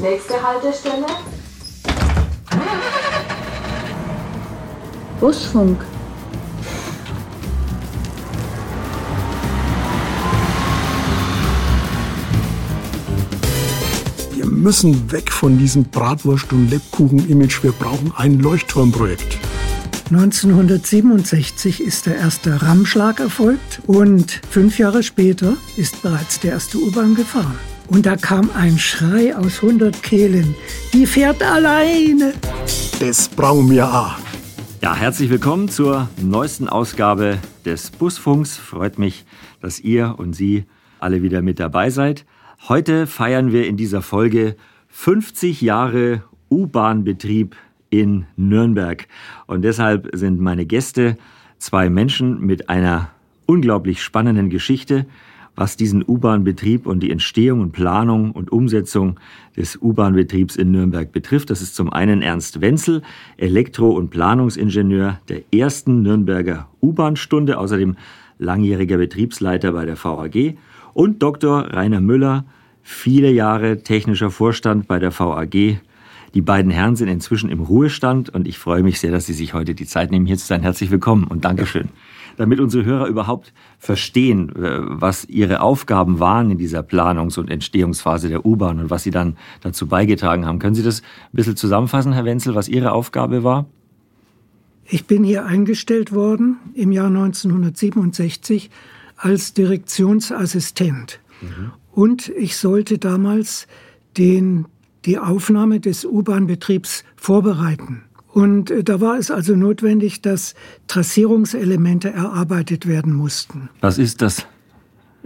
Nächste Haltestelle. Busfunk. Wir müssen weg von diesem Bratwurst- und Lebkuchen-Image. Wir brauchen ein Leuchtturmprojekt. 1967 ist der erste Rammschlag erfolgt und fünf Jahre später ist bereits der erste U-Bahn gefahren. Und da kam ein Schrei aus 100 Kehlen. Die fährt alleine. Das brauchen wir auch. Ja, herzlich willkommen zur neuesten Ausgabe des Busfunks. Freut mich, dass ihr und Sie alle wieder mit dabei seid. Heute feiern wir in dieser Folge 50 Jahre U-Bahn-Betrieb in Nürnberg. Und deshalb sind meine Gäste zwei Menschen mit einer unglaublich spannenden Geschichte, was diesen U-Bahn-Betrieb und die Entstehung und Planung und Umsetzung des U-Bahn-Betriebs in Nürnberg betrifft. Das ist zum einen Ernst Wenzel, Elektro- und Planungsingenieur der ersten Nürnberger U-Bahn-Stunde, außerdem langjähriger Betriebsleiter bei der VAG und Dr. Rainer Müller, viele Jahre technischer Vorstand bei der VAG, die beiden Herren sind inzwischen im Ruhestand und ich freue mich sehr, dass Sie sich heute die Zeit nehmen, hier zu sein. Herzlich willkommen und Dankeschön. Damit unsere Hörer überhaupt verstehen, äh, was ihre Aufgaben waren in dieser Planungs- und Entstehungsphase der U-Bahn und was Sie dann dazu beigetragen haben. Können Sie das ein bisschen zusammenfassen, Herr Wenzel, was Ihre Aufgabe war? Ich bin hier eingestellt worden im Jahr 1967 als Direktionsassistent. Mhm. Und ich sollte damals den die Aufnahme des U-Bahn-Betriebs vorbereiten. Und äh, da war es also notwendig, dass Trassierungselemente erarbeitet werden mussten. Was ist das?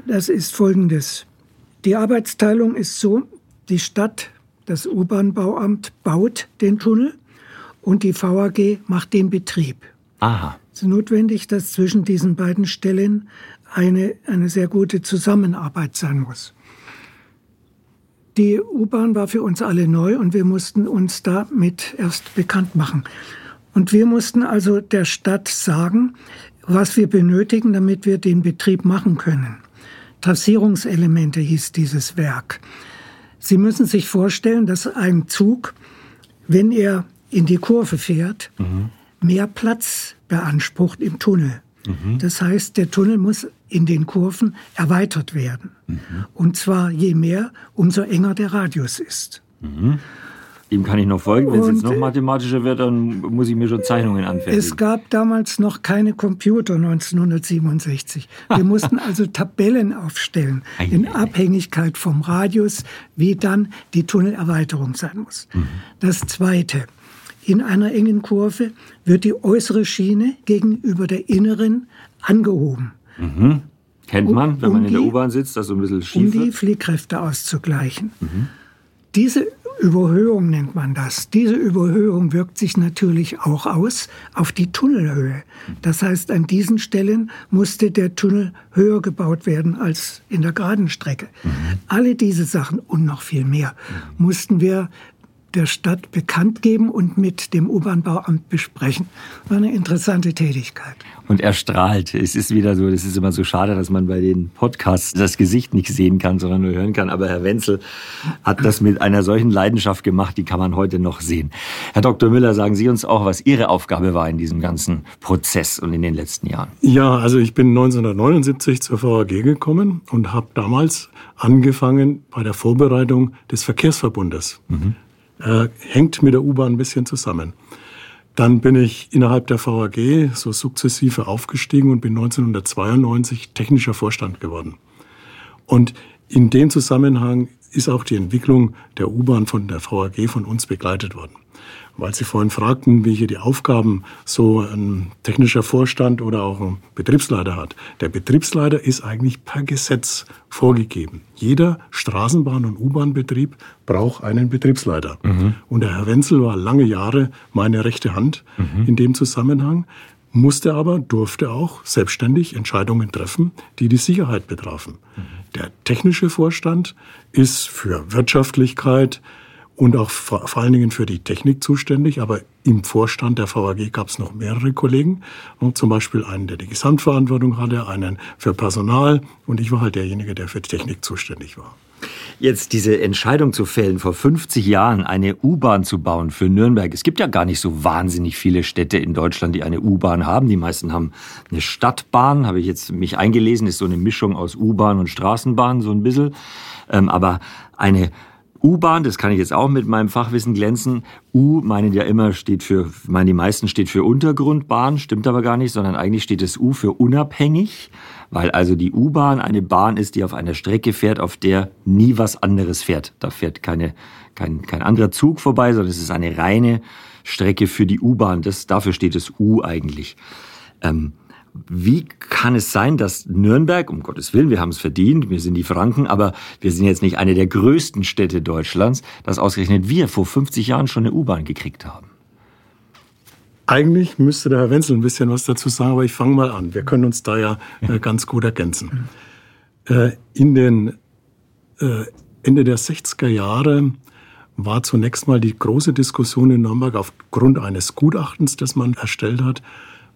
Das ist folgendes. Die Arbeitsteilung ist so, die Stadt, das U-Bahn-Bauamt baut den Tunnel und die VAG macht den Betrieb. Aha. Es ist notwendig, dass zwischen diesen beiden Stellen eine, eine sehr gute Zusammenarbeit sein muss. Die U-Bahn war für uns alle neu und wir mussten uns damit erst bekannt machen. Und wir mussten also der Stadt sagen, was wir benötigen, damit wir den Betrieb machen können. Trassierungselemente hieß dieses Werk. Sie müssen sich vorstellen, dass ein Zug, wenn er in die Kurve fährt, mhm. mehr Platz beansprucht im Tunnel. Mhm. Das heißt, der Tunnel muss in den Kurven erweitert werden. Mhm. Und zwar je mehr, umso enger der Radius ist. Mhm. Dem kann ich noch folgen. Wenn es jetzt noch mathematischer wird, dann muss ich mir schon Zeichnungen anfertigen. Es gab damals noch keine Computer 1967. Wir mussten also Tabellen aufstellen in Abhängigkeit vom Radius, wie dann die Tunnelerweiterung sein muss. Mhm. Das Zweite. In einer engen Kurve wird die äußere Schiene gegenüber der inneren angehoben. Mhm. Kennt man, wenn um man in der U-Bahn sitzt, dass so ein bisschen schief Um die Fliehkräfte auszugleichen. Mhm. Diese Überhöhung nennt man das. Diese Überhöhung wirkt sich natürlich auch aus auf die Tunnelhöhe. Das heißt, an diesen Stellen musste der Tunnel höher gebaut werden als in der geraden Strecke. Mhm. Alle diese Sachen und noch viel mehr mhm. mussten wir der Stadt bekannt geben und mit dem U-Bahn-Bauamt besprechen. War eine interessante Tätigkeit. Und er strahlt. Es ist wieder so, es ist immer so schade, dass man bei den Podcasts das Gesicht nicht sehen kann, sondern nur hören kann. Aber Herr Wenzel hat das mit einer solchen Leidenschaft gemacht, die kann man heute noch sehen. Herr Dr. Müller, sagen Sie uns auch, was Ihre Aufgabe war in diesem ganzen Prozess und in den letzten Jahren. Ja, also ich bin 1979 zur VAG gekommen und habe damals angefangen bei der Vorbereitung des Verkehrsverbundes. Mhm äh, hängt mit der U-Bahn ein bisschen zusammen. Dann bin ich innerhalb der VAG so sukzessive aufgestiegen und bin 1992 technischer Vorstand geworden. Und in dem Zusammenhang ist auch die Entwicklung der U-Bahn von der VAG von uns begleitet worden weil Sie vorhin fragten, welche die Aufgaben so ein technischer Vorstand oder auch ein Betriebsleiter hat. Der Betriebsleiter ist eigentlich per Gesetz vorgegeben. Jeder Straßenbahn- und U-Bahn-Betrieb braucht einen Betriebsleiter. Mhm. Und der Herr Wenzel war lange Jahre meine rechte Hand mhm. in dem Zusammenhang musste aber, durfte auch selbstständig Entscheidungen treffen, die die Sicherheit betrafen. Mhm. Der technische Vorstand ist für Wirtschaftlichkeit, und auch vor, vor allen Dingen für die Technik zuständig. Aber im Vorstand der VAG gab es noch mehrere Kollegen, und zum Beispiel einen, der die Gesamtverantwortung hatte, einen für Personal und ich war halt derjenige, der für die Technik zuständig war. Jetzt diese Entscheidung zu fällen, vor 50 Jahren eine U-Bahn zu bauen für Nürnberg. Es gibt ja gar nicht so wahnsinnig viele Städte in Deutschland, die eine U-Bahn haben. Die meisten haben eine Stadtbahn, habe ich jetzt mich eingelesen, ist so eine Mischung aus U-Bahn und Straßenbahn, so ein bisschen. Ähm, aber eine U-Bahn, das kann ich jetzt auch mit meinem Fachwissen glänzen. U meinen ja immer steht für, meinen die meisten steht für Untergrundbahn, stimmt aber gar nicht, sondern eigentlich steht das U für unabhängig, weil also die U-Bahn eine Bahn ist, die auf einer Strecke fährt, auf der nie was anderes fährt. Da fährt keine, kein, kein anderer Zug vorbei, sondern es ist eine reine Strecke für die U-Bahn. Das, dafür steht das U eigentlich. Ähm, wie kann es sein, dass Nürnberg, um Gottes Willen, wir haben es verdient, wir sind die Franken, aber wir sind jetzt nicht eine der größten Städte Deutschlands, dass ausgerechnet wir vor 50 Jahren schon eine U-Bahn gekriegt haben? Eigentlich müsste der Herr Wenzel ein bisschen was dazu sagen, aber ich fange mal an. Wir können uns da ja äh, ganz gut ergänzen. Äh, in den äh, Ende der 60er Jahre war zunächst mal die große Diskussion in Nürnberg aufgrund eines Gutachtens, das man erstellt hat,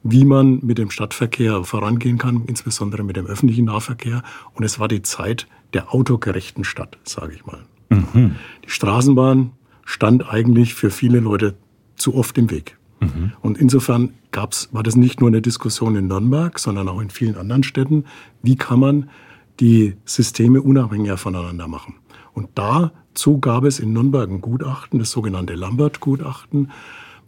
wie man mit dem Stadtverkehr vorangehen kann, insbesondere mit dem öffentlichen Nahverkehr. Und es war die Zeit der autogerechten Stadt, sage ich mal. Mhm. Die Straßenbahn stand eigentlich für viele Leute zu oft im Weg. Mhm. Und insofern gab's, war das nicht nur eine Diskussion in Nürnberg, sondern auch in vielen anderen Städten. Wie kann man die Systeme unabhängiger voneinander machen? Und dazu gab es in Nürnberg ein Gutachten, das sogenannte Lambert-Gutachten,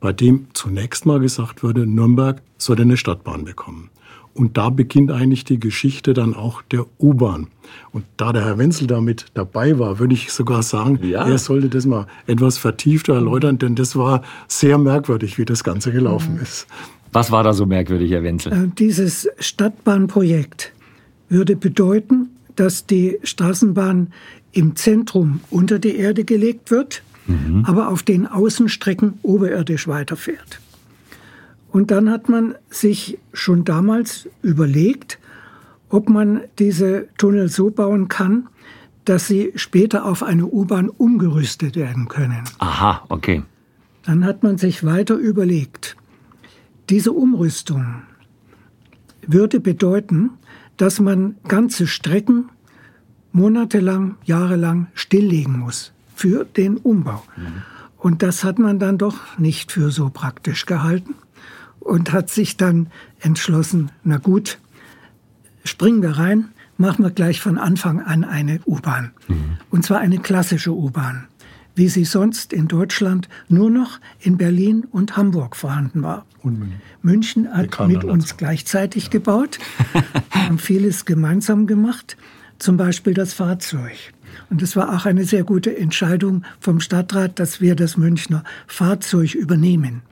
bei dem zunächst mal gesagt wurde, Nürnberg sollte eine Stadtbahn bekommen. Und da beginnt eigentlich die Geschichte dann auch der U-Bahn. Und da der Herr Wenzel damit dabei war, würde ich sogar sagen, ja. er sollte das mal etwas vertiefter erläutern, denn das war sehr merkwürdig, wie das Ganze gelaufen mhm. ist. Was war da so merkwürdig, Herr Wenzel? Äh, dieses Stadtbahnprojekt würde bedeuten, dass die Straßenbahn im Zentrum unter die Erde gelegt wird mhm. aber auf den Außenstrecken oberirdisch weiterfährt. Und dann hat man sich schon damals überlegt, ob man diese Tunnel so bauen kann, dass sie später auf eine U-Bahn umgerüstet werden können. Aha, okay. Dann hat man sich weiter überlegt, diese Umrüstung würde bedeuten, dass man ganze Strecken monatelang, jahrelang stilllegen muss für den Umbau. Mhm. Und das hat man dann doch nicht für so praktisch gehalten und hat sich dann entschlossen, na gut, springen wir rein, machen wir gleich von Anfang an eine U-Bahn. Mhm. Und zwar eine klassische U-Bahn, wie sie sonst in Deutschland nur noch in Berlin und Hamburg vorhanden war. Und München hat mit uns gleichzeitig ja. gebaut, haben vieles gemeinsam gemacht, zum Beispiel das Fahrzeug. Und es war auch eine sehr gute Entscheidung vom Stadtrat, dass wir das Münchner Fahrzeug übernehmen.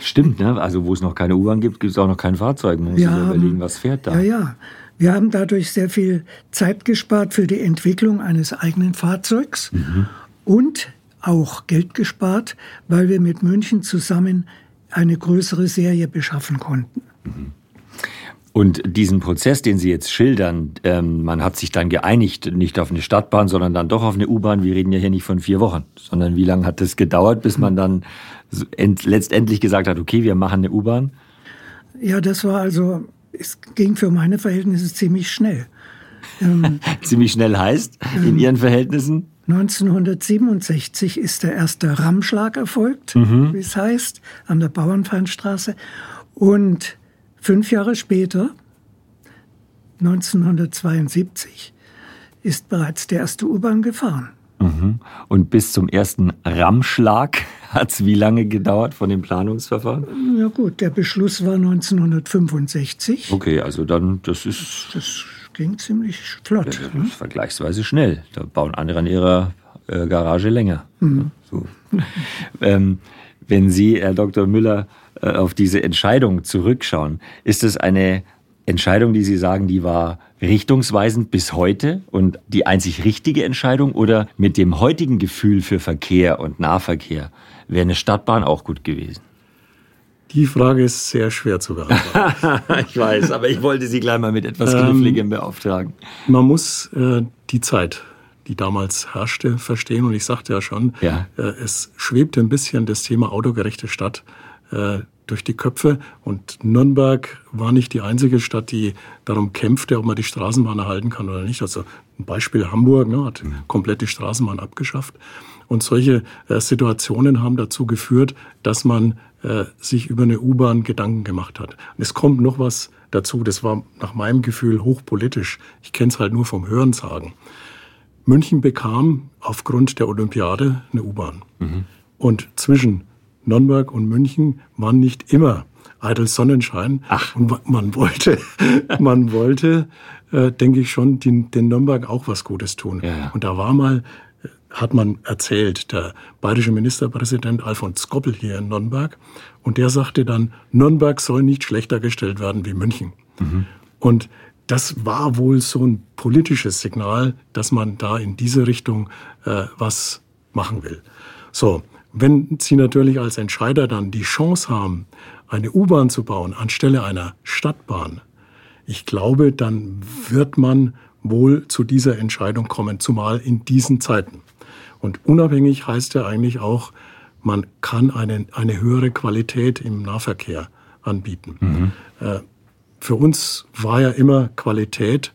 Stimmt, ne? Also wo es noch keine U-Bahn gibt, gibt es auch noch kein Fahrzeug. Man muss sich überlegen, was fährt da. Ja, ja. Wir haben dadurch sehr viel Zeit gespart für die Entwicklung eines eigenen Fahrzeugs mhm. und auch Geld gespart, weil wir mit München zusammen eine größere Serie beschaffen konnten. Mhm. Und diesen Prozess, den Sie jetzt schildern, ähm, man hat sich dann geeinigt, nicht auf eine Stadtbahn, sondern dann doch auf eine U-Bahn. Wir reden ja hier nicht von vier Wochen, sondern wie lange hat das gedauert, bis man dann letztendlich gesagt hat, okay, wir machen eine U-Bahn? Ja, das war also, es ging für meine Verhältnisse ziemlich schnell. Ähm, ziemlich schnell heißt, in ähm, Ihren Verhältnissen? 1967 ist der erste Rammschlag erfolgt, mhm. wie es heißt, an der Bauernfeindstraße. Und Fünf Jahre später, 1972, ist bereits die erste U-Bahn gefahren. Mhm. Und bis zum ersten Rammschlag hat es wie lange gedauert von dem Planungsverfahren? Ja gut, der Beschluss war 1965. Okay, also dann, das ist... Das ging ziemlich flott. Ja, hm? Vergleichsweise schnell. Da bauen andere an ihrer äh, Garage länger. Mhm. So. ähm, wenn Sie, Herr Dr. Müller, äh, auf diese Entscheidung zurückschauen, ist es eine Entscheidung, die Sie sagen, die war richtungsweisend bis heute und die einzig richtige Entscheidung oder mit dem heutigen Gefühl für Verkehr und Nahverkehr wäre eine Stadtbahn auch gut gewesen? Die Frage ist sehr schwer zu beantworten. ich weiß, aber ich wollte Sie gleich mal mit etwas ähm, Kniffligem beauftragen. Man muss äh, die Zeit, die damals herrschte, verstehen. Und ich sagte ja schon, ja. Äh, es schwebte ein bisschen das Thema autogerechte Stadt äh, durch die Köpfe. Und Nürnberg war nicht die einzige Stadt, die darum kämpfte, ob man die Straßenbahn erhalten kann oder nicht. Also ein Beispiel Hamburg ne, hat mhm. komplett die Straßenbahn abgeschafft. Und solche äh, Situationen haben dazu geführt, dass man äh, sich über eine U-Bahn Gedanken gemacht hat. Und es kommt noch was dazu, das war nach meinem Gefühl hochpolitisch. Ich kenne es halt nur vom Hörensagen. München bekam aufgrund der Olympiade eine U-Bahn. Mhm. Und zwischen Nürnberg und München waren nicht immer eitel Sonnenschein. Ach. Und man wollte, man wollte, äh, denke ich schon, den, den Nürnberg auch was Gutes tun. Ja, ja. Und da war mal, äh, hat man erzählt, der bayerische Ministerpräsident Alfons Skoppel hier in Nürnberg. Und der sagte dann, Nürnberg soll nicht schlechter gestellt werden wie München. Mhm. Und das war wohl so ein politisches Signal, dass man da in diese Richtung äh, was machen will. So, wenn Sie natürlich als Entscheider dann die Chance haben, eine U-Bahn zu bauen anstelle einer Stadtbahn, ich glaube, dann wird man wohl zu dieser Entscheidung kommen, zumal in diesen Zeiten. Und unabhängig heißt ja eigentlich auch, man kann eine, eine höhere Qualität im Nahverkehr anbieten. Mhm. Für uns war ja immer Qualität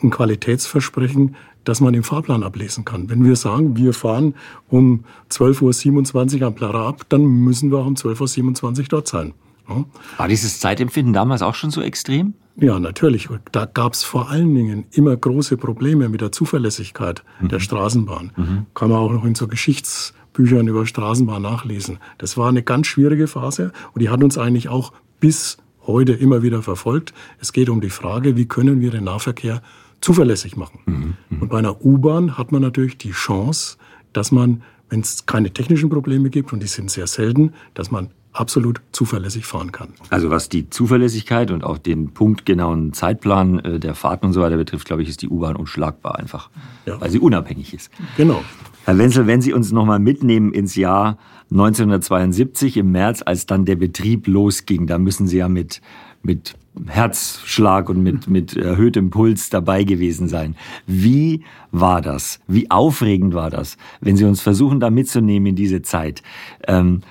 ein Qualitätsversprechen, das man im Fahrplan ablesen kann. Wenn wir sagen, wir fahren um 12.27 Uhr am Plara ab, dann müssen wir auch um 12.27 Uhr dort sein. Ja. War dieses Zeitempfinden damals auch schon so extrem? Ja, natürlich. Da gab es vor allen Dingen immer große Probleme mit der Zuverlässigkeit mhm. der Straßenbahn. Mhm. Kann man auch noch in so Geschichtsbüchern über Straßenbahn nachlesen. Das war eine ganz schwierige Phase und die hat uns eigentlich auch bis heute immer wieder verfolgt. Es geht um die Frage, wie können wir den Nahverkehr zuverlässig machen. Mhm, mhm. Und bei einer U-Bahn hat man natürlich die Chance, dass man, wenn es keine technischen Probleme gibt, und die sind sehr selten, dass man absolut zuverlässig fahren kann. Also was die Zuverlässigkeit und auch den punktgenauen Zeitplan äh, der Fahrten und so weiter betrifft, glaube ich, ist die U-Bahn unschlagbar einfach, ja. weil sie unabhängig ist. Genau. Herr Wenzel, wenn Sie uns nochmal mitnehmen ins Jahr 1972 im März, als dann der Betrieb losging, da müssen Sie ja mit, mit Herzschlag und mit, mit erhöhtem Puls dabei gewesen sein. Wie war das? Wie aufregend war das, wenn Sie uns versuchen, da mitzunehmen in diese Zeit? Ähm,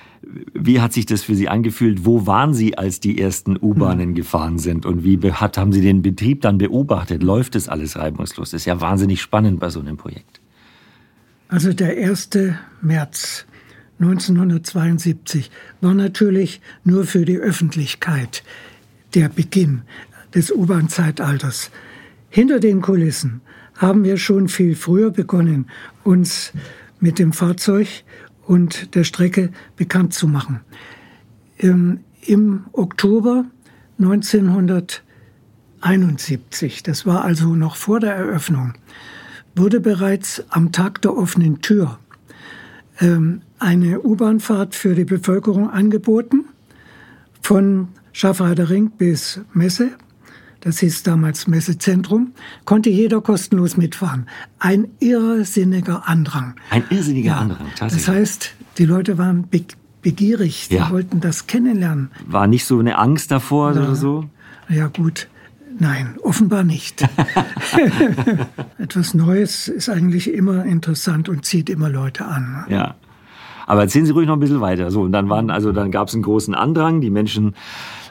wie hat sich das für Sie angefühlt? Wo waren Sie, als die ersten U-Bahnen gefahren sind? Und wie hat, haben Sie den Betrieb dann beobachtet? Läuft das alles reibungslos? Das ist ja wahnsinnig spannend bei so einem Projekt. Also der 1. März 1972 war natürlich nur für die Öffentlichkeit der Beginn des U-Bahn-Zeitalters. Hinter den Kulissen haben wir schon viel früher begonnen, uns mit dem Fahrzeug und der Strecke bekannt zu machen. Im, im Oktober 1971, das war also noch vor der Eröffnung, wurde bereits am Tag der offenen Tür ähm, eine U-Bahnfahrt für die Bevölkerung angeboten von Schaffheider bis Messe, das hieß damals Messezentrum, konnte jeder kostenlos mitfahren. Ein irrsinniger Andrang. Ein irrsinniger ja, Andrang, tatsächlich. Das heißt, die Leute waren be begierig, die ja. wollten das kennenlernen. War nicht so eine Angst davor ja. oder so? Ja gut, nein, offenbar nicht. Etwas Neues ist eigentlich immer interessant und zieht immer Leute an. Ja. Aber erzählen Sie ruhig noch ein bisschen weiter. So, und dann waren, also dann gab es einen großen Andrang. Die Menschen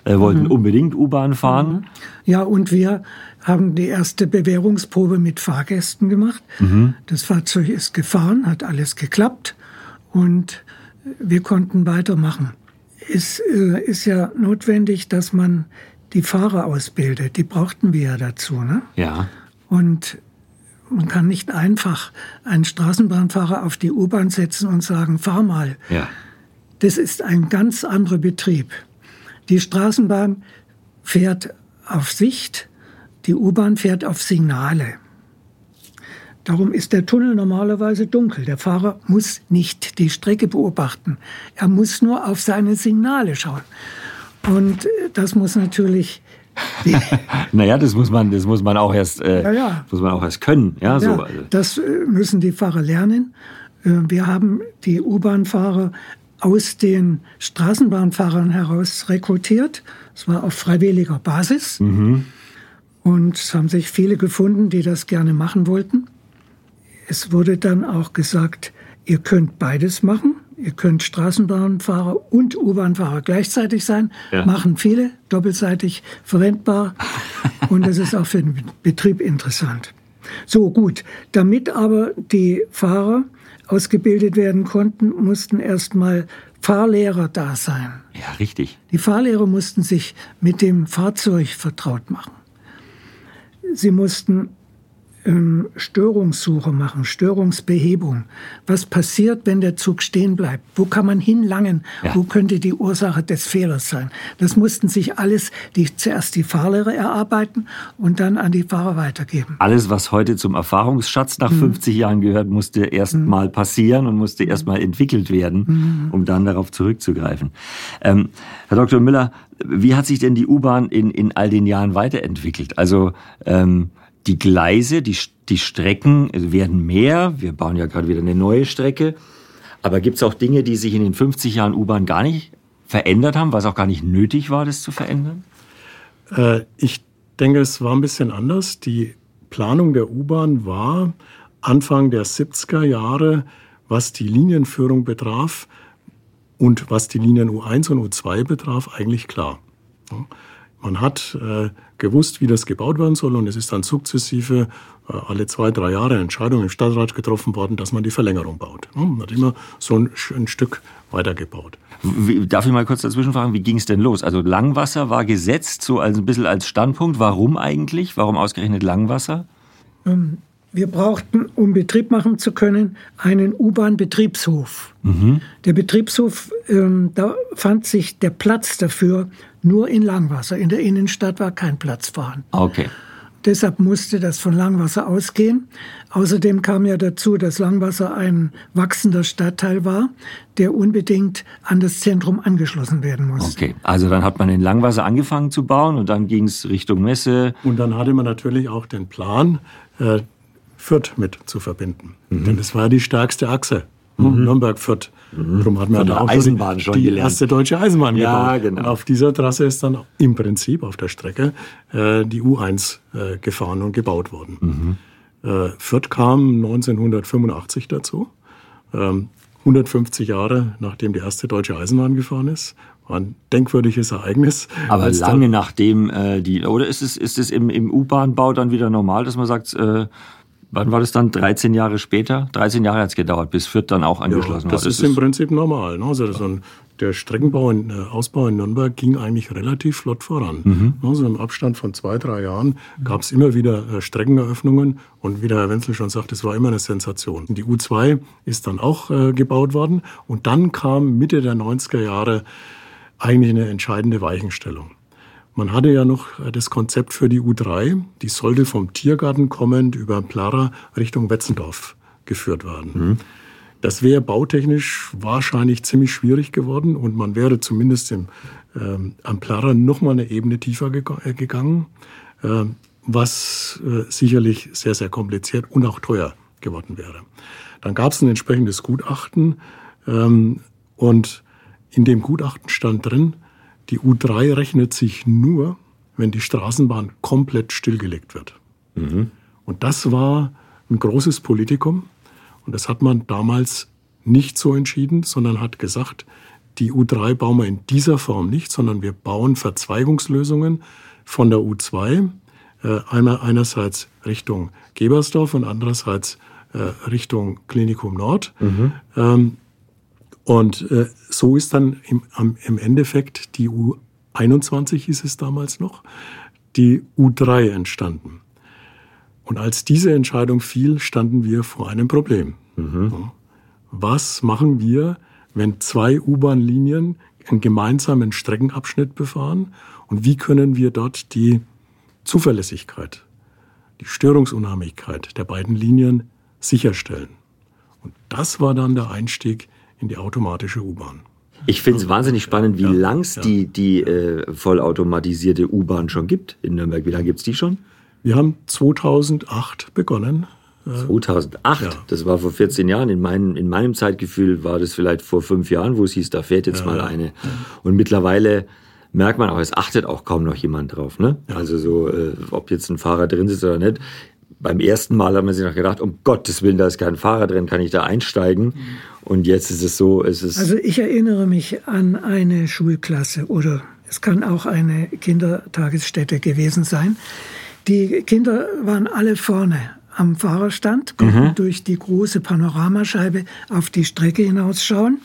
äh, wollten mhm. unbedingt U-Bahn fahren. Mhm. Ja, und wir haben die erste Bewährungsprobe mit Fahrgästen gemacht. Mhm. Das Fahrzeug ist gefahren, hat alles geklappt und wir konnten weitermachen. Es äh, ist ja notwendig, dass man die Fahrer ausbildet. Die brauchten wir ja dazu. Ne? Ja. Und man kann nicht einfach einen Straßenbahnfahrer auf die U-Bahn setzen und sagen, fahr mal. Ja. Das ist ein ganz anderer Betrieb. Die Straßenbahn fährt auf Sicht, die U-Bahn fährt auf Signale. Darum ist der Tunnel normalerweise dunkel. Der Fahrer muss nicht die Strecke beobachten. Er muss nur auf seine Signale schauen. Und das muss natürlich naja, das muss man, das muss man auch erst, äh, ja, ja. muss man auch erst können. Ja, so. Also. Das äh, müssen die Fahrer lernen. Äh, wir haben die U-Bahn-Fahrer aus den Straßenbahnfahrern heraus rekrutiert. Es war auf freiwilliger Basis. Mhm. Und es haben sich viele gefunden, die das gerne machen wollten. Es wurde dann auch gesagt, ihr könnt beides machen. Ihr könnt Straßenbahnfahrer und U-Bahnfahrer gleichzeitig sein. Ja. Machen viele, doppelseitig verwendbar. und das ist auch für den Betrieb interessant. So gut. Damit aber die Fahrer ausgebildet werden konnten, mussten erstmal Fahrlehrer da sein. Ja, richtig. Die Fahrlehrer mussten sich mit dem Fahrzeug vertraut machen. Sie mussten ähm, Störungssuche machen, Störungsbehebung. Was passiert, wenn der Zug stehen bleibt? Wo kann man hinlangen? Ja. Wo könnte die Ursache des Fehlers sein? Das mussten sich alles die, zuerst die Fahrlehrer erarbeiten und dann an die Fahrer weitergeben. Alles, was heute zum Erfahrungsschatz nach mhm. 50 Jahren gehört, musste erst mhm. mal passieren und musste erst mal entwickelt werden, mhm. um dann darauf zurückzugreifen. Ähm, Herr Dr. Müller, wie hat sich denn die U-Bahn in, in all den Jahren weiterentwickelt? Also ähm, die Gleise, die, die Strecken werden mehr. Wir bauen ja gerade wieder eine neue Strecke. Aber gibt es auch Dinge, die sich in den 50 Jahren U-Bahn gar nicht verändert haben, was auch gar nicht nötig war, das zu verändern? Äh, ich denke, es war ein bisschen anders. Die Planung der U-Bahn war Anfang der 70er Jahre, was die Linienführung betraf und was die Linien U1 und U2 betraf, eigentlich klar. Man hat äh, gewusst, wie das gebaut werden soll und es ist dann sukzessive äh, alle zwei, drei Jahre Entscheidung im Stadtrat getroffen worden, dass man die Verlängerung baut. Man hat immer so ein, ein Stück weitergebaut. Wie, darf ich mal kurz dazwischen fragen, wie ging es denn los? Also Langwasser war gesetzt, so als ein bisschen als Standpunkt. Warum eigentlich? Warum ausgerechnet Langwasser? Ähm, wir brauchten, um Betrieb machen zu können, einen U-Bahn-Betriebshof. Mhm. Der Betriebshof, ähm, da fand sich der Platz dafür nur in Langwasser. In der Innenstadt war kein Platz vorhanden. Okay. Deshalb musste das von Langwasser ausgehen. Außerdem kam ja dazu, dass Langwasser ein wachsender Stadtteil war, der unbedingt an das Zentrum angeschlossen werden musste. Okay, also dann hat man in Langwasser angefangen zu bauen und dann ging es Richtung Messe. Und dann hatte man natürlich auch den Plan, äh, Fürth mit zu verbinden. Mhm. Denn es war die stärkste Achse. Mhm. Nürnberg-Fürth. Mhm. Darum hat man da auch Eisenbahn schon die gelernt. erste deutsche Eisenbahn ja, gebaut. Genau. Und auf dieser Trasse ist dann im Prinzip auf der Strecke äh, die U1 äh, gefahren und gebaut worden. Mhm. Äh, Fürth kam 1985 dazu. Ähm, 150 Jahre nachdem die erste deutsche Eisenbahn gefahren ist. War ein denkwürdiges Ereignis. Aber lange nachdem äh, die, oder ist es, ist es im, im U-Bahn-Bau dann wieder normal, dass man sagt, äh, Wann war das dann? 13 Jahre später? 13 Jahre hat es gedauert, bis Fürth dann auch angeschlossen ja, das war. Das ist im Prinzip normal. Ne? Also so ein, der Streckenbau, und äh, Ausbau in Nürnberg ging eigentlich relativ flott voran. Mhm. Also im Abstand von zwei, drei Jahren gab es immer wieder äh, Streckeneröffnungen und wie der Herr Wenzel schon sagt, es war immer eine Sensation. Die U2 ist dann auch äh, gebaut worden und dann kam Mitte der 90er Jahre eigentlich eine entscheidende Weichenstellung. Man hatte ja noch äh, das Konzept für die U3, die sollte vom Tiergarten kommend über Plara Richtung Wetzendorf geführt werden. Mhm. Das wäre bautechnisch wahrscheinlich ziemlich schwierig geworden und man wäre zumindest im, ähm, am Plara noch mal eine Ebene tiefer ge äh, gegangen, äh, was äh, sicherlich sehr, sehr kompliziert und auch teuer geworden wäre. Dann gab es ein entsprechendes Gutachten ähm, und in dem Gutachten stand drin, die U3 rechnet sich nur, wenn die Straßenbahn komplett stillgelegt wird. Mhm. Und das war ein großes Politikum. Und das hat man damals nicht so entschieden, sondern hat gesagt, die U3 bauen wir in dieser Form nicht, sondern wir bauen Verzweigungslösungen von der U2, äh, einmal einerseits Richtung Gebersdorf und andererseits äh, Richtung Klinikum Nord. Mhm. Und äh, so ist dann im, im Endeffekt die U21 hieß es damals noch, die U3 entstanden. Und als diese Entscheidung fiel, standen wir vor einem Problem. Mhm. Was machen wir, wenn zwei U-Bahn-Linien einen gemeinsamen Streckenabschnitt befahren? Und wie können wir dort die Zuverlässigkeit, die Störungsunheimlichkeit der beiden Linien sicherstellen? Und das war dann der Einstieg in die automatische U-Bahn. Ich finde es wahnsinnig spannend, wie ja, lang es ja. die, die äh, vollautomatisierte U-Bahn schon gibt in Nürnberg. Wie lange gibt es die schon? Wir haben 2008 begonnen. 2008, ja. das war vor 14 Jahren. In, mein, in meinem Zeitgefühl war das vielleicht vor fünf Jahren, wo es hieß, da fährt jetzt mal eine. Und mittlerweile merkt man auch, es achtet auch kaum noch jemand drauf. Ne? Also so, äh, ob jetzt ein Fahrer drin sitzt oder nicht beim ersten Mal hat man sich noch gedacht, um Gottes Willen, da ist kein Fahrer drin, kann ich da einsteigen? Mhm. Und jetzt ist es so, es ist. Also ich erinnere mich an eine Schulklasse oder es kann auch eine Kindertagesstätte gewesen sein. Die Kinder waren alle vorne am Fahrerstand, konnten mhm. durch die große Panoramascheibe auf die Strecke hinausschauen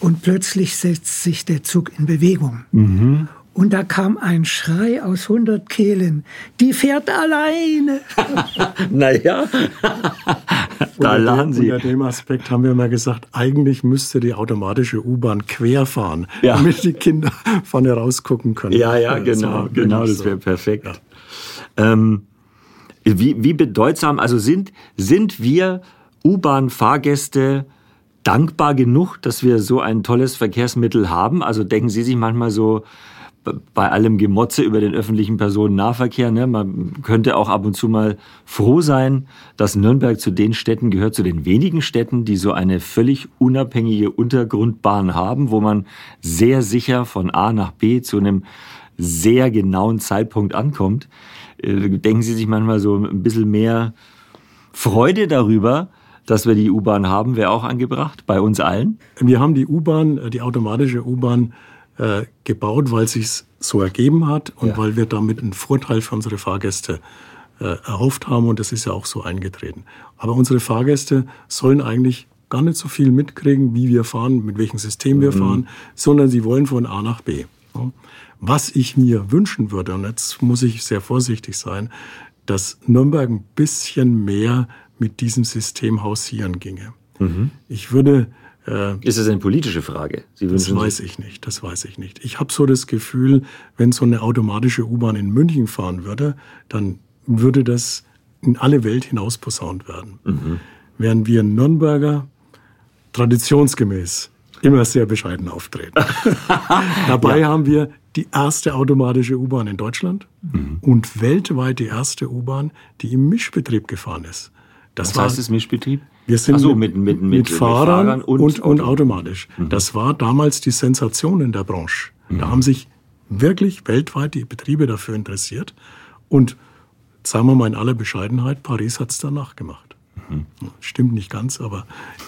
und plötzlich setzt sich der Zug in Bewegung. Mhm. Und da kam ein Schrei aus 100 Kehlen. Die fährt alleine. naja, da lachen Sie. Unter dem Aspekt haben wir mal gesagt, eigentlich müsste die automatische U-Bahn querfahren, ja. damit die Kinder vorne rausgucken können. Ja, ja, genau, so, genau, das wäre perfekt. Ja. Ähm, wie, wie bedeutsam, also sind, sind wir U-Bahn-Fahrgäste dankbar genug, dass wir so ein tolles Verkehrsmittel haben? Also denken Sie sich manchmal so, bei allem Gemotze über den öffentlichen Personennahverkehr. Ne? Man könnte auch ab und zu mal froh sein, dass Nürnberg zu den Städten gehört, zu den wenigen Städten, die so eine völlig unabhängige Untergrundbahn haben, wo man sehr sicher von A nach B zu einem sehr genauen Zeitpunkt ankommt. Äh, denken Sie sich manchmal so ein bisschen mehr Freude darüber, dass wir die U-Bahn haben, wäre auch angebracht, bei uns allen? Wir haben die U-Bahn, die automatische U-Bahn, äh, gebaut, weil es sich so ergeben hat und ja. weil wir damit einen Vorteil für unsere Fahrgäste äh, erhofft haben und das ist ja auch so eingetreten. Aber unsere Fahrgäste sollen eigentlich gar nicht so viel mitkriegen, wie wir fahren, mit welchem System wir mhm. fahren, sondern sie wollen von A nach B. Was ich mir wünschen würde, und jetzt muss ich sehr vorsichtig sein, dass Nürnberg ein bisschen mehr mit diesem System hausieren ginge. Mhm. Ich würde äh, ist das eine politische Frage? das weiß ich nicht, das weiß ich nicht. Ich habe so das Gefühl, wenn so eine automatische U-Bahn in München fahren würde, dann würde das in alle Welt hinaus posaunt werden. Mhm. Während wir Nürnberger traditionsgemäß immer sehr bescheiden auftreten. Dabei ja. haben wir die erste automatische U-Bahn in Deutschland mhm. und weltweit die erste U-Bahn, die im Mischbetrieb gefahren ist. Das Was war, heißt das Mischbetrieb? Wir sind so, mit, mit, mit, Fahrern, Fahrern und, und, und, automatisch. Mhm. Das war damals die Sensation in der Branche. Mhm. Da haben sich wirklich weltweit die Betriebe dafür interessiert. Und sagen wir mal in aller Bescheidenheit, Paris hat es danach gemacht. Mhm. Stimmt nicht ganz, aber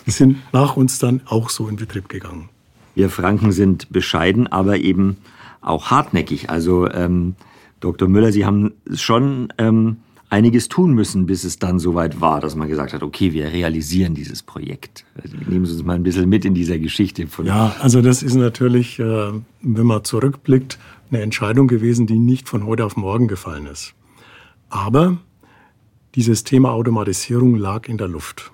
sind nach uns dann auch so in Betrieb gegangen. Wir Franken sind bescheiden, aber eben auch hartnäckig. Also ähm, Dr. Müller, Sie haben schon ähm, einiges tun müssen, bis es dann soweit war, dass man gesagt hat, okay, wir realisieren dieses Projekt. Also nehmen Sie uns mal ein bisschen mit in dieser Geschichte. Von ja, also das ist natürlich, äh, wenn man zurückblickt, eine Entscheidung gewesen, die nicht von heute auf morgen gefallen ist. Aber dieses Thema Automatisierung lag in der Luft.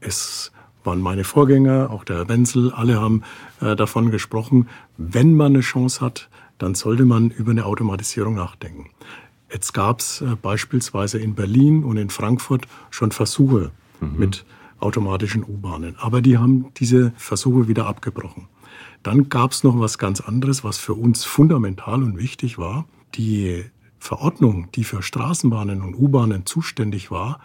Es waren meine Vorgänger, auch der Herr Wenzel, alle haben äh, davon gesprochen, wenn man eine Chance hat, dann sollte man über eine Automatisierung nachdenken. Jetzt gab es äh, beispielsweise in Berlin und in Frankfurt schon Versuche mhm. mit automatischen U-Bahnen, aber die haben diese Versuche wieder abgebrochen. Dann gab es noch was ganz anderes, was für uns fundamental und wichtig war. Die Verordnung, die für Straßenbahnen und U-Bahnen zuständig war,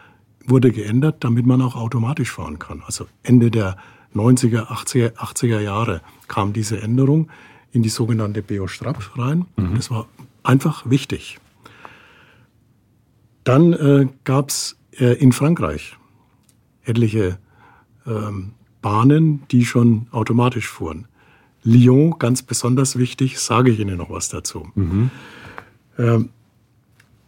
wurde geändert, damit man auch automatisch fahren kann. Also Ende der 90er, 80er, 80er Jahre kam diese Änderung in die sogenannte BO-Strap rein. Mhm. Das war einfach wichtig. Dann äh, gab es äh, in Frankreich etliche ähm, Bahnen, die schon automatisch fuhren. Lyon, ganz besonders wichtig, sage ich Ihnen noch was dazu. Mhm. Ähm,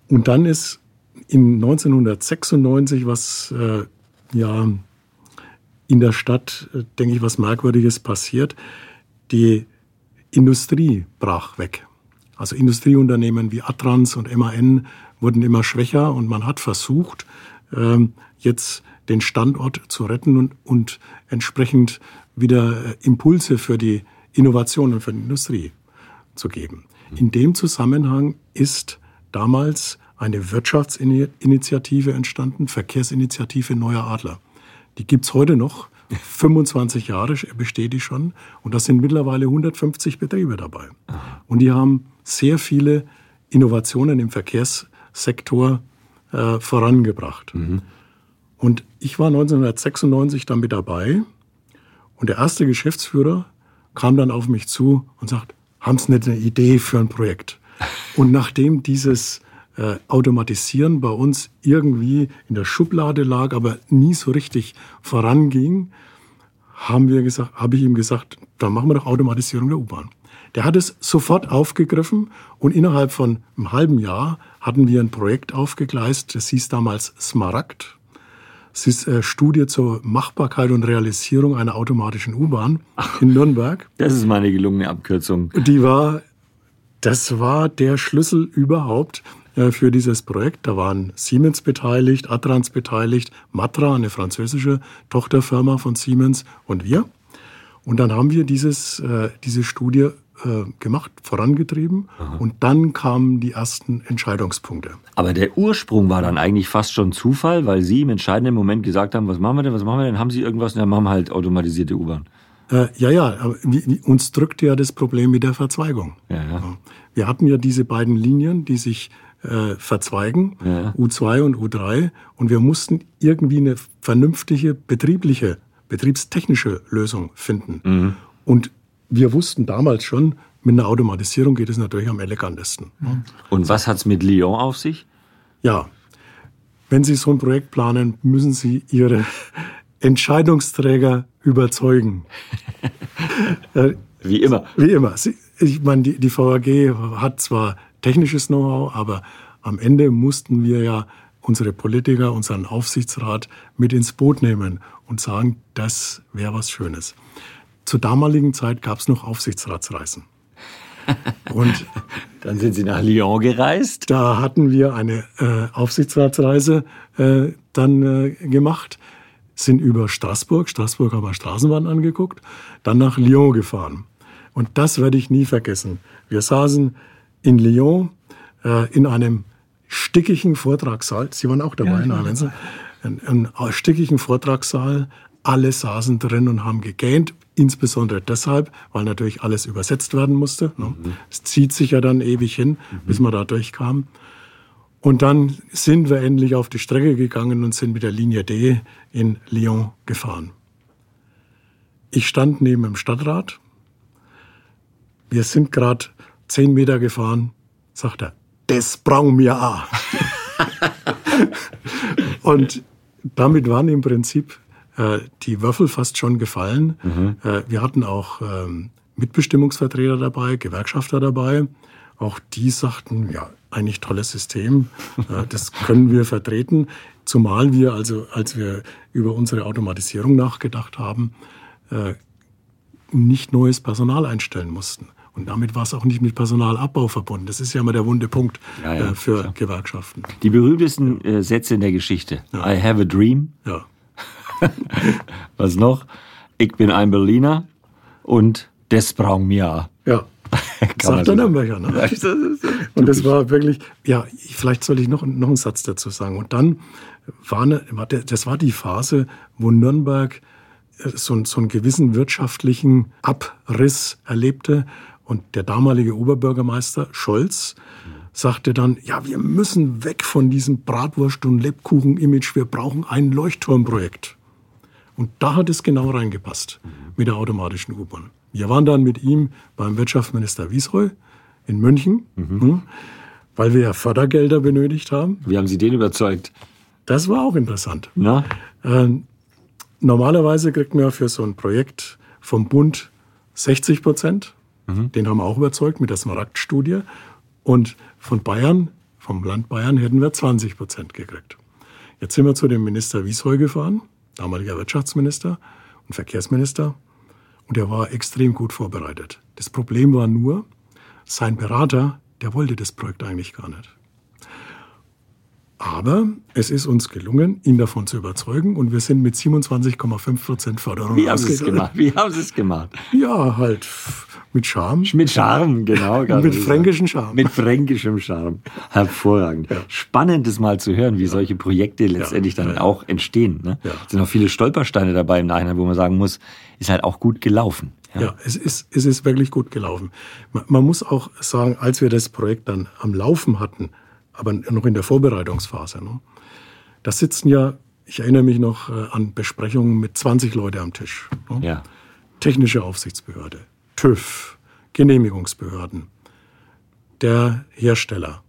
und dann ist in 1996 was äh, ja in der Stadt, äh, denke ich, was Merkwürdiges passiert. Die Industrie brach weg. Also Industrieunternehmen wie Atrans und MAN wurden immer schwächer und man hat versucht, ähm, jetzt den Standort zu retten und, und entsprechend wieder äh, Impulse für die Innovation und für die Industrie zu geben. In dem Zusammenhang ist damals eine Wirtschaftsinitiative entstanden, Verkehrsinitiative Neuer Adler. Die gibt's heute noch. 25 Jahre besteht die schon und das sind mittlerweile 150 Betriebe dabei. Und die haben sehr viele Innovationen im Verkehrs Sektor äh, vorangebracht. Mhm. Und ich war 1996 dann mit dabei und der erste Geschäftsführer kam dann auf mich zu und sagt, haben Sie nicht eine Idee für ein Projekt? Und nachdem dieses äh, Automatisieren bei uns irgendwie in der Schublade lag, aber nie so richtig voranging, haben wir gesagt, habe ich ihm gesagt, dann machen wir doch Automatisierung der U-Bahn. Der hat es sofort aufgegriffen und innerhalb von einem halben Jahr hatten wir ein Projekt aufgegleist, das hieß damals Smaragd. Es ist eine Studie zur Machbarkeit und Realisierung einer automatischen U-Bahn in Nürnberg. Das ist meine gelungene Abkürzung. Die war, das war der Schlüssel überhaupt äh, für dieses Projekt. Da waren Siemens beteiligt, Atrans beteiligt, Matra, eine französische Tochterfirma von Siemens und wir. Und dann haben wir dieses, äh, diese Studie äh, gemacht, vorangetrieben Aha. und dann kamen die ersten Entscheidungspunkte. Aber der Ursprung war dann eigentlich fast schon Zufall, weil Sie im entscheidenden Moment gesagt haben, was machen wir denn, was machen wir denn? Haben Sie irgendwas? Dann machen wir halt automatisierte U-Bahn. Äh, ja, ja, aber uns drückte ja das Problem mit der Verzweigung. Ja, ja. Wir hatten ja diese beiden Linien, die sich äh, verzweigen, ja. U2 und U3, und wir mussten irgendwie eine vernünftige betriebliche, betriebstechnische Lösung finden. Mhm. Und wir wussten damals schon, mit einer Automatisierung geht es natürlich am elegantesten. Und was hat es mit Lyon auf sich? Ja, wenn Sie so ein Projekt planen, müssen Sie Ihre Entscheidungsträger überzeugen. Wie immer. Wie immer. Ich meine, die, die VAG hat zwar technisches Know-how, aber am Ende mussten wir ja unsere Politiker, unseren Aufsichtsrat mit ins Boot nehmen und sagen, das wäre was Schönes. Zur damaligen Zeit gab es noch Aufsichtsratsreisen. Und dann sind Sie nach Lyon gereist? Da hatten wir eine äh, Aufsichtsratsreise äh, dann äh, gemacht, sind über Straßburg, Straßburg haben wir Straßenbahn angeguckt, dann nach Lyon gefahren. Und das werde ich nie vergessen. Wir saßen in Lyon äh, in einem stickigen Vortragssaal. Sie waren auch dabei, ja, ne, in einem stickigen Vortragssaal. Alle saßen drin und haben gegähnt. Insbesondere deshalb, weil natürlich alles übersetzt werden musste. Ne? Mhm. Es zieht sich ja dann ewig hin, mhm. bis man da durchkam. Und dann sind wir endlich auf die Strecke gegangen und sind mit der Linie D in Lyon gefahren. Ich stand neben dem Stadtrat. Wir sind gerade zehn Meter gefahren, sagt er, das brauchen wir auch. und damit waren im Prinzip äh, die Würfel fast schon gefallen. Mhm. Äh, wir hatten auch ähm, Mitbestimmungsvertreter dabei, Gewerkschafter dabei. Auch die sagten, ja, eigentlich tolles System, äh, das können wir vertreten. Zumal wir also, als wir über unsere Automatisierung nachgedacht haben, äh, nicht neues Personal einstellen mussten. Und damit war es auch nicht mit Personalabbau verbunden. Das ist ja immer der wunde Punkt ja, ja, äh, für klar. Gewerkschaften. Die berühmtesten äh, Sätze in der Geschichte. Ja. I have a dream. Ja. Was noch? Ich bin ein Berliner und das brauchen wir. Ja. Sagt der Nürnberger. Ne? und das war wirklich, ja, vielleicht soll ich noch, noch einen Satz dazu sagen. Und dann war, eine, das war die Phase, wo Nürnberg äh, so, so einen gewissen wirtschaftlichen Abriss erlebte und der damalige Oberbürgermeister Scholz sagte dann, ja, wir müssen weg von diesem Bratwurst- und Lebkuchen-Image, wir brauchen ein Leuchtturmprojekt. Und da hat es genau reingepasst mit der automatischen U-Bahn. Wir waren dann mit ihm beim Wirtschaftsminister Wiesroy in München, mhm. Hm, weil wir ja Fördergelder benötigt haben. Wie haben Sie den überzeugt? Das war auch interessant. Na? Äh, normalerweise kriegt man ja für so ein Projekt vom Bund 60 Prozent Mhm. Den haben wir auch überzeugt mit der Smaragd-Studie. Und von Bayern, vom Land Bayern, hätten wir 20 Prozent gekriegt. Jetzt sind wir zu dem Minister Wiesheu gefahren, damaliger Wirtschaftsminister und Verkehrsminister. Und er war extrem gut vorbereitet. Das Problem war nur, sein Berater, der wollte das Projekt eigentlich gar nicht. Aber es ist uns gelungen, ihn davon zu überzeugen und wir sind mit 27,5 Prozent Förderung Wie haben Sie es gemacht? Wie haben Sie es gemacht? Ja, halt mit Charme. Mit Charme, genau. mit fränkischem Charme. Mit fränkischem Charme. Hervorragend. Ja. Spannend, das mal zu hören, wie ja. solche Projekte letztendlich ja. dann auch entstehen. Ne? Ja. Es sind auch viele Stolpersteine dabei im Nachhinein, wo man sagen muss, ist halt auch gut gelaufen. Ja, es, ist, es ist wirklich gut gelaufen. Man, man muss auch sagen, als wir das Projekt dann am Laufen hatten, aber noch in der Vorbereitungsphase, ne, da sitzen ja, ich erinnere mich noch äh, an Besprechungen mit 20 Leute am Tisch. Ne? Ja. Technische Aufsichtsbehörde, TÜV, Genehmigungsbehörden, der Hersteller.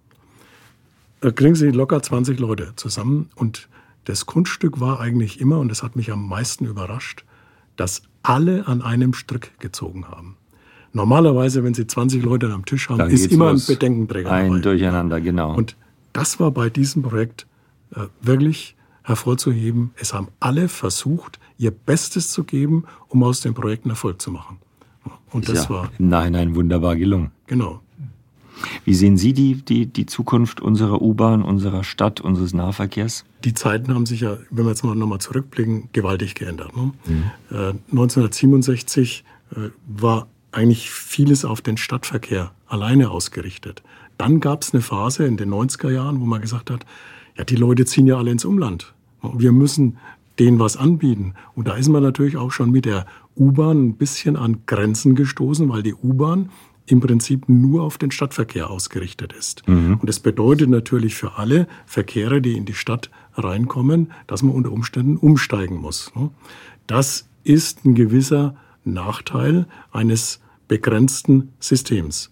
Da kriegen Sie locker 20 Leute zusammen und das Kunststück war eigentlich immer, und das hat mich am meisten überrascht, dass alle an einem Strick gezogen haben. Normalerweise, wenn Sie 20 Leute am Tisch haben, ist immer ein Bedenkenträger Ein dabei. Durcheinander, genau. Und das war bei diesem Projekt äh, wirklich hervorzuheben. Es haben alle versucht, ihr Bestes zu geben, um aus dem Projekt einen Erfolg zu machen. Und das ja, war, im Nachhinein wunderbar gelungen. genau. Wie sehen Sie die, die, die Zukunft unserer U-Bahn, unserer Stadt, unseres Nahverkehrs? Die Zeiten haben sich ja, wenn wir jetzt mal nochmal zurückblicken, gewaltig geändert. Ne? Äh, 1967 äh, war eigentlich vieles auf den Stadtverkehr alleine ausgerichtet. Dann gab es eine Phase in den 90er Jahren, wo man gesagt hat, ja, die Leute ziehen ja alle ins Umland. Wir müssen denen was anbieten. Und da ist man natürlich auch schon mit der U-Bahn ein bisschen an Grenzen gestoßen, weil die U-Bahn im Prinzip nur auf den Stadtverkehr ausgerichtet ist. Und das bedeutet natürlich für alle Verkehre, die in die Stadt reinkommen, dass man unter Umständen umsteigen muss. Das ist ein gewisser Nachteil eines begrenzten Systems.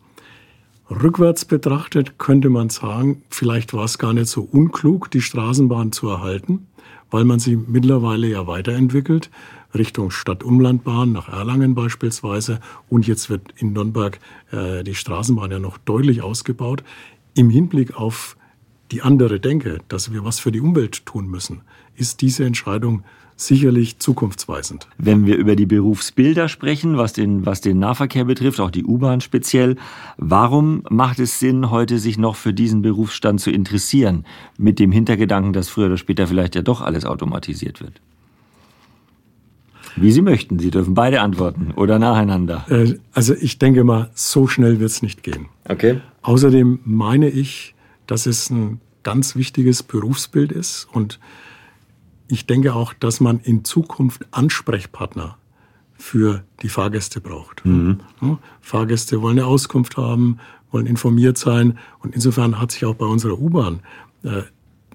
Rückwärts betrachtet könnte man sagen, vielleicht war es gar nicht so unklug, die Straßenbahn zu erhalten, weil man sie mittlerweile ja weiterentwickelt, Richtung Stadtumlandbahn nach Erlangen beispielsweise. Und jetzt wird in Nürnberg äh, die Straßenbahn ja noch deutlich ausgebaut. Im Hinblick auf die andere Denke, dass wir was für die Umwelt tun müssen, ist diese Entscheidung sicherlich zukunftsweisend. Wenn wir über die Berufsbilder sprechen, was den, was den Nahverkehr betrifft, auch die U-Bahn speziell, warum macht es Sinn, heute sich noch für diesen Berufsstand zu interessieren? Mit dem Hintergedanken, dass früher oder später vielleicht ja doch alles automatisiert wird. Wie Sie möchten. Sie dürfen beide antworten oder nacheinander. Äh, Also ich denke mal, so schnell wird es nicht gehen. Okay. Außerdem meine ich, dass es ein ganz wichtiges Berufsbild ist und ich denke auch, dass man in Zukunft Ansprechpartner für die Fahrgäste braucht. Ja, Fahrgäste wollen eine Auskunft haben, wollen informiert sein und insofern hat sich auch bei unserer U-Bahn, äh,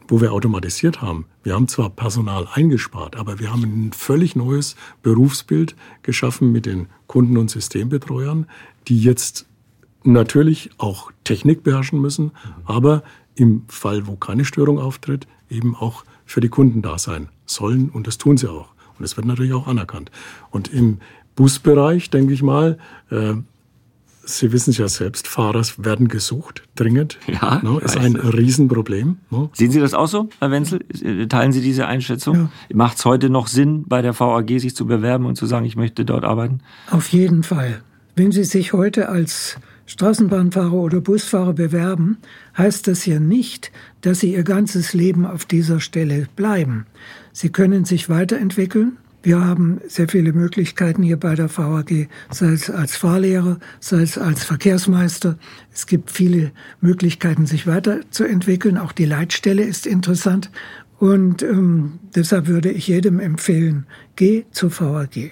wo wir automatisiert haben, wir haben zwar Personal eingespart, aber wir haben ein völlig neues Berufsbild geschaffen mit den Kunden- und Systembetreuern, die jetzt natürlich auch Technik beherrschen müssen, aber im Fall, wo keine Störung auftritt, eben auch für die Kunden da sein sollen und das tun sie auch. Und das wird natürlich auch anerkannt. Und im Busbereich, denke ich mal, äh, Sie wissen es ja selbst, Fahrer werden gesucht, dringend. Ja, ne, ist weiß ein. Riesenproblem. Ne. Sehen Sie das auch so, Herr Wenzel? Teilen Sie diese Einschätzung? Ja. Macht es heute noch Sinn, bei der VAG sich zu bewerben und zu sagen, ich möchte dort arbeiten? Auf jeden Fall. Wenn Sie sich heute als Straßenbahnfahrer oder Busfahrer bewerben, heißt das ja nicht, dass Sie Ihr ganzes Leben auf dieser Stelle bleiben. Sie können sich weiterentwickeln. Wir haben sehr viele Möglichkeiten hier bei der VAG, sei es als Fahrlehrer, sei es als Verkehrsmeister. Es gibt viele Möglichkeiten, sich weiterzuentwickeln. Auch die Leitstelle ist interessant. Und ähm, deshalb würde ich jedem empfehlen, geh zur VAG.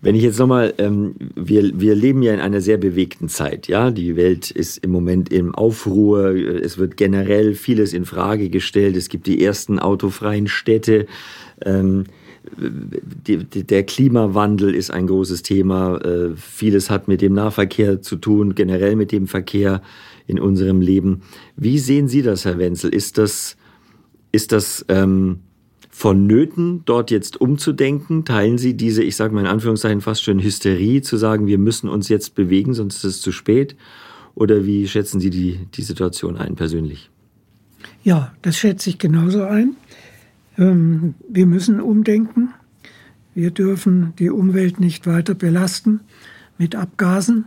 Wenn ich jetzt nochmal, ähm, wir, wir leben ja in einer sehr bewegten Zeit, ja. Die Welt ist im Moment im Aufruhr. Es wird generell vieles in Frage gestellt. Es gibt die ersten autofreien Städte. Ähm, der Klimawandel ist ein großes Thema. Äh, vieles hat mit dem Nahverkehr zu tun, generell mit dem Verkehr in unserem Leben. Wie sehen Sie das, Herr Wenzel? Ist das, ist das ähm, vonnöten, dort jetzt umzudenken? Teilen Sie diese, ich sage mal in Anführungszeichen fast schon Hysterie, zu sagen, wir müssen uns jetzt bewegen, sonst ist es zu spät? Oder wie schätzen Sie die, die Situation ein persönlich? Ja, das schätze ich genauso ein. Ähm, Wir müssen umdenken. Wir dürfen die Umwelt nicht weiter belasten mit Abgasen.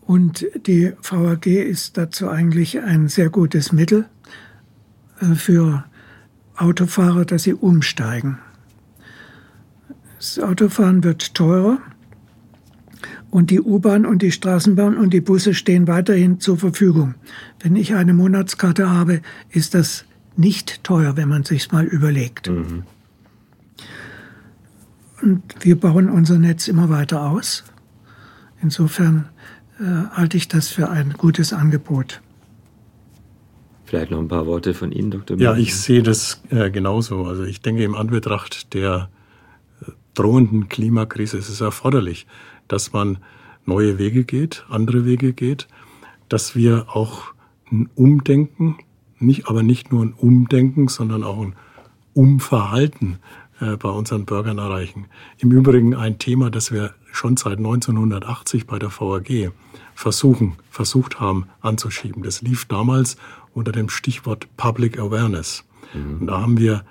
Und die VAG ist dazu eigentlich ein sehr gutes Mittel äh, für Autofahrer, dass sie umsteigen. Das Autofahren wird teurer und die U-Bahn und die Straßenbahn und die Busse stehen weiterhin zur Verfügung. Wenn ich eine Monatskarte habe, ist das nicht teuer, wenn man sich's mal überlegt. Und wir bauen unser Netz immer weiter aus. Insofern äh, halte ich das für ein gutes Angebot. Vielleicht noch ein paar Worte von Ihnen, Dr. Ja, ich sehe das äh, genauso. Also ich denke, im Anbetracht der äh, drohenden Klimakrise ist es erforderlich, dass man neue Wege geht, andere Wege geht, dass wir auch ein Umdenken, nicht, aber nicht nur ein Umdenken, sondern auch ein Umverhalten äh, bei unseren Bürgern erreichen. Im Übrigen ein Thema, das wir schon seit 1980 bei der VAG versuchen, versucht haben anzuschieben. Das lief damals unter dem Stichwort Public Awareness. Mhm. Und da haben wir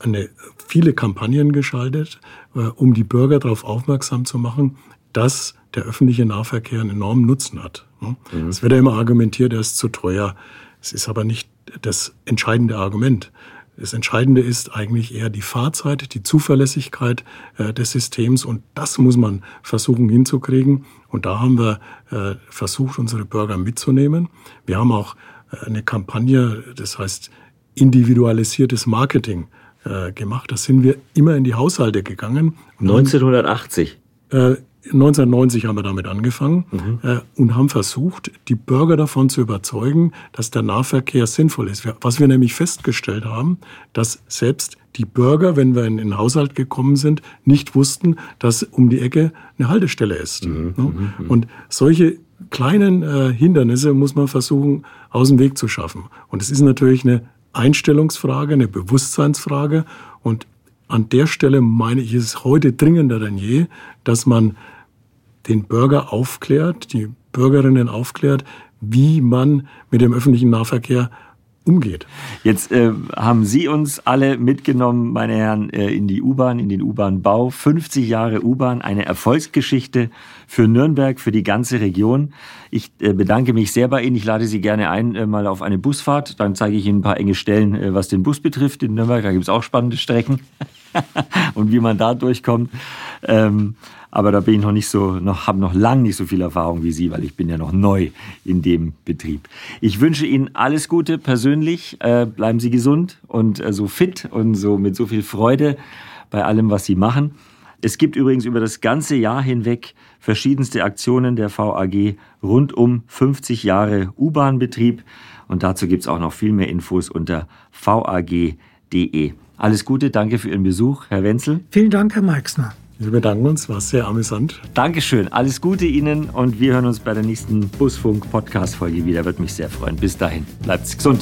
eine, viele Kampagnen geschaltet, äh, um die Bürger darauf aufmerksam zu machen, dass der öffentliche Nahverkehr einen enormen Nutzen hat. Ne? Mhm. Es wird ja immer argumentiert, er ist zu teuer. Es ist aber nicht das entscheidende Argument. Das Entscheidende ist eigentlich eher die Fahrzeit, die Zuverlässigkeit äh, des Systems und das muss man versuchen hinzukriegen. Und da haben wir äh, versucht, unsere Bürger mitzunehmen. Wir haben auch äh, eine Kampagne, das heißt individualisiertes Marketing äh, gemacht. Da sind wir immer in die Haushalte gegangen. 1980? Haben, äh, 1990 haben wir damit angefangen mhm. äh, und haben versucht, die Bürger davon zu überzeugen, dass der Nahverkehr sinnvoll ist. Was wir nämlich festgestellt haben, dass selbst die Bürger, wenn wir in den Haushalt gekommen sind, nicht wussten, dass um die Ecke eine Haltestelle ist. Mhm. Ne? Und solche kleinen äh, Hindernisse muss man versuchen, aus dem Weg zu schaffen. Und es ist natürlich eine Einstellungsfrage, eine Bewusstseinsfrage. Und an der Stelle meine ich, ist es heute dringender denn je, dass man den Bürger aufklärt, die Bürgerinnen aufklärt, wie man mit dem öffentlichen Nahverkehr umgeht. Jetzt äh, haben Sie uns alle mitgenommen, meine Herren, äh, in die U-Bahn, in den U-Bahn-Bau. 50 Jahre U-Bahn, eine Erfolgsgeschichte für Nürnberg, für die ganze Region. Ich äh, bedanke mich sehr bei Ihnen. Ich lade Sie gerne ein, äh, mal auf eine Busfahrt. Dann zeige ich Ihnen ein paar enge Stellen, äh, was den Bus betrifft in Nürnberg. Da gibt es auch spannende Strecken und wie man da durchkommt. Ähm, aber da bin ich noch nicht so, noch, habe noch lang nicht so viel Erfahrung wie Sie, weil ich bin ja noch neu in dem Betrieb. Ich wünsche Ihnen alles Gute persönlich. Äh, bleiben Sie gesund und äh, so fit und so mit so viel Freude bei allem, was Sie machen. Es gibt übrigens über das ganze Jahr hinweg verschiedenste Aktionen der VAG rund um 50 Jahre U-Bahn-Betrieb. Und dazu gibt es auch noch viel mehr Infos unter vag.de. Alles Gute, danke für Ihren Besuch, Herr Wenzel. Vielen Dank, Herr Meixner. Wir bedanken uns, war sehr amüsant. Dankeschön, alles Gute Ihnen und wir hören uns bei der nächsten Busfunk-Podcast-Folge wieder. Würde mich sehr freuen. Bis dahin, bleibt gesund.